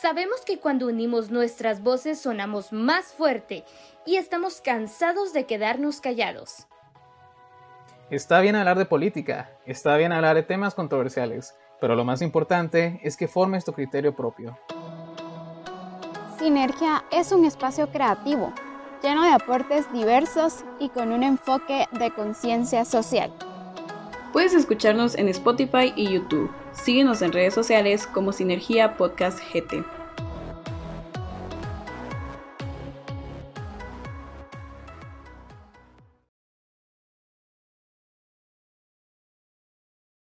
Sabemos que cuando unimos nuestras voces sonamos más fuerte y estamos cansados de quedarnos callados. Está bien hablar de política, está bien hablar de temas controversiales, pero lo más importante es que formes tu criterio propio. Sinergia es un espacio creativo, lleno de aportes diversos y con un enfoque de conciencia social. Puedes escucharnos en Spotify y YouTube. Síguenos en redes sociales como Sinergia Podcast GT.